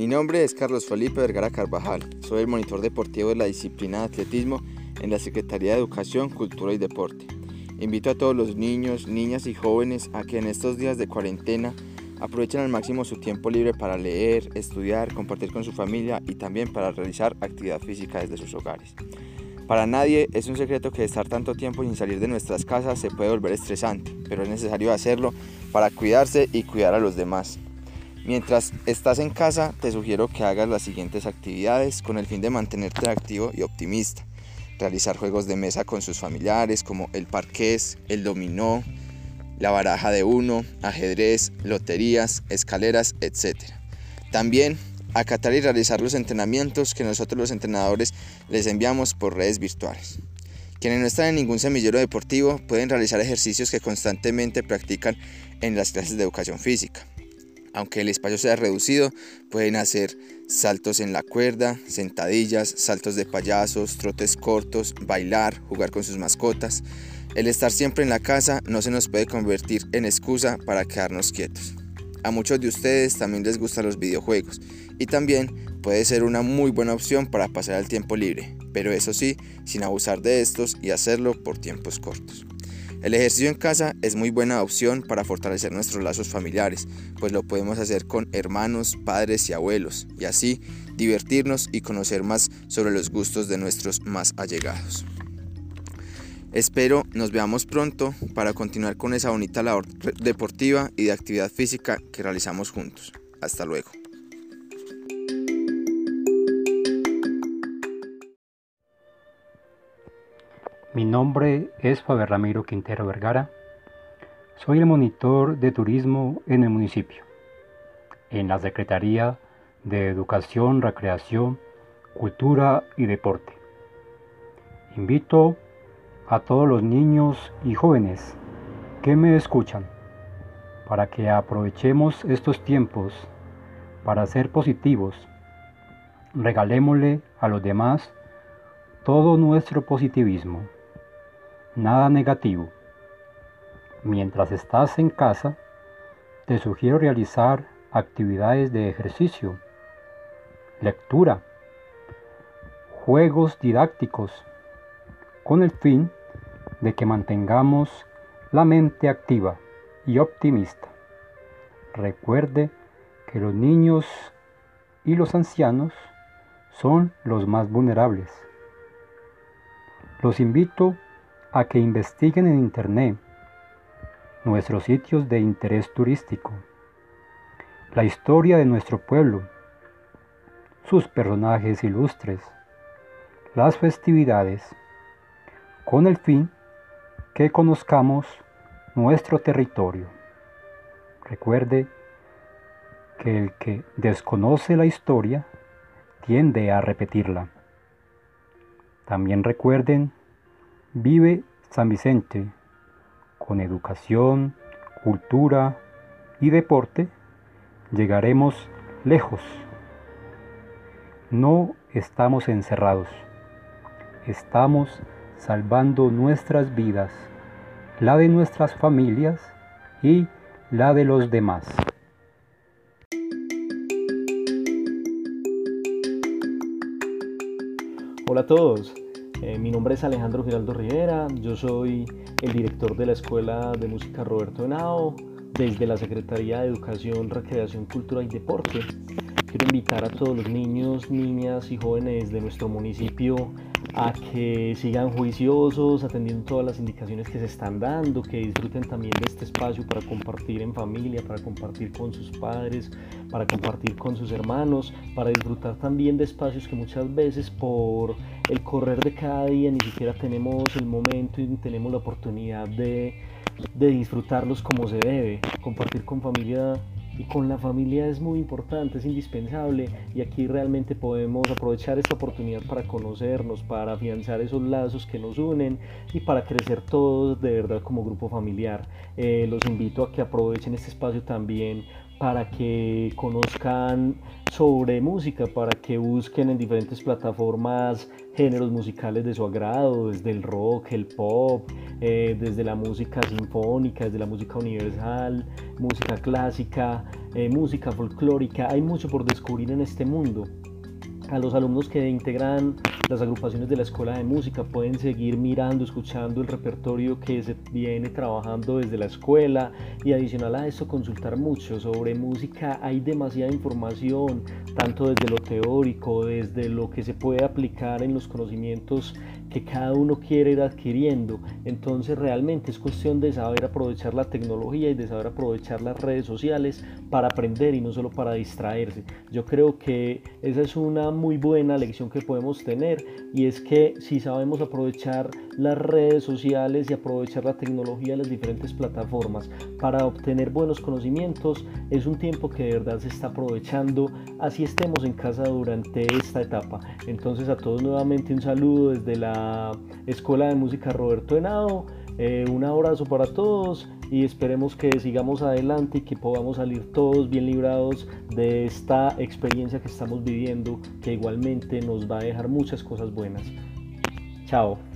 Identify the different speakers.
Speaker 1: Mi nombre es Carlos Felipe Vergara Carvajal. Soy el monitor deportivo de la disciplina de atletismo en la Secretaría de Educación, Cultura y Deporte. Invito a todos los niños, niñas y jóvenes a que en estos días de cuarentena aprovechen al máximo su tiempo libre para leer, estudiar, compartir con su familia y también para realizar actividad física desde sus hogares. Para nadie es un secreto que estar tanto tiempo sin salir de nuestras casas se puede volver estresante, pero es necesario hacerlo para cuidarse y cuidar a los demás. Mientras estás en casa, te sugiero que hagas las siguientes actividades con el fin de mantenerte activo y optimista. Realizar juegos de mesa con sus familiares como el parqués, el dominó, la baraja de uno, ajedrez, loterías, escaleras, etc. También acatar y realizar los entrenamientos que nosotros los entrenadores les enviamos por redes virtuales. Quienes no están en ningún semillero deportivo pueden realizar ejercicios que constantemente practican en las clases de educación física. Aunque el espacio sea reducido, pueden hacer saltos en la cuerda, sentadillas, saltos de payasos, trotes cortos, bailar, jugar con sus mascotas. El estar siempre en la casa no se nos puede convertir en excusa para quedarnos quietos. A muchos de ustedes también les gustan los videojuegos y también puede ser una muy buena opción para pasar el tiempo libre, pero eso sí, sin abusar de estos y hacerlo por tiempos cortos. El ejercicio en casa es muy buena opción para fortalecer nuestros lazos familiares, pues lo podemos hacer con hermanos, padres y abuelos, y así divertirnos y conocer más sobre los gustos de nuestros más allegados. Espero nos veamos pronto para continuar con esa bonita labor deportiva y de actividad física que realizamos juntos. Hasta luego.
Speaker 2: Mi nombre es Faber Ramiro Quintero Vergara. Soy el monitor de turismo en el municipio, en la Secretaría de Educación, Recreación, Cultura y Deporte. Invito a todos los niños y jóvenes que me escuchan para que aprovechemos estos tiempos para ser positivos. Regalémosle a los demás todo nuestro positivismo, nada negativo. Mientras estás en casa, te sugiero realizar actividades de ejercicio, lectura, juegos didácticos, con el fin de que mantengamos la mente activa y optimista. Recuerde que los niños y los ancianos son los más vulnerables. Los invito a que investiguen en Internet nuestros sitios de interés turístico, la historia de nuestro pueblo, sus personajes ilustres, las festividades, con el fin que conozcamos nuestro territorio. Recuerde que el que desconoce la historia tiende a repetirla. También recuerden, vive San Vicente con educación, cultura y deporte, llegaremos lejos. No estamos encerrados, estamos salvando nuestras vidas, la de nuestras familias y la de los demás.
Speaker 3: Hola a todos, eh, mi nombre es Alejandro Giraldo Rivera, yo soy el director de la Escuela de Música Roberto Henao, desde la Secretaría de Educación, Recreación, Cultura y Deporte. Quiero invitar a todos los niños, niñas y jóvenes de nuestro municipio a que sigan juiciosos, atendiendo todas las indicaciones que se están dando, que disfruten también de este espacio para compartir en familia, para compartir con sus padres, para compartir con sus hermanos, para disfrutar también de espacios que muchas veces por el correr de cada día ni siquiera tenemos el momento y tenemos la oportunidad de, de disfrutarlos como se debe, compartir con familia y con la familia es muy importante, es indispensable y aquí realmente podemos aprovechar esta oportunidad para conocernos, para afianzar esos lazos que nos unen y para crecer todos de verdad como grupo familiar. Eh, los invito a que aprovechen este espacio también para que conozcan sobre música, para que busquen en diferentes plataformas géneros musicales de su agrado, desde el rock, el pop, eh, desde la música sinfónica, desde la música universal, música clásica, eh, música folclórica. Hay mucho por descubrir en este mundo a los alumnos que integran las agrupaciones de la Escuela de Música pueden seguir mirando, escuchando el repertorio que se viene trabajando desde la escuela y adicional a eso consultar mucho sobre música. Hay demasiada información, tanto desde lo teórico, desde lo que se puede aplicar en los conocimientos que cada uno quiere ir adquiriendo. Entonces realmente es cuestión de saber aprovechar la tecnología y de saber aprovechar las redes sociales para aprender y no solo para distraerse. Yo creo que esa es una muy buena lección que podemos tener y es que si sabemos aprovechar las redes sociales y aprovechar la tecnología de las diferentes plataformas para obtener buenos conocimientos, es un tiempo que de verdad se está aprovechando así estemos en casa durante esta etapa. Entonces a todos nuevamente un saludo desde la Escuela de Música Roberto Henao. Eh, un abrazo para todos y esperemos que sigamos adelante y que podamos salir todos bien librados de esta experiencia que estamos viviendo, que igualmente nos va a dejar muchas cosas buenas. Chao.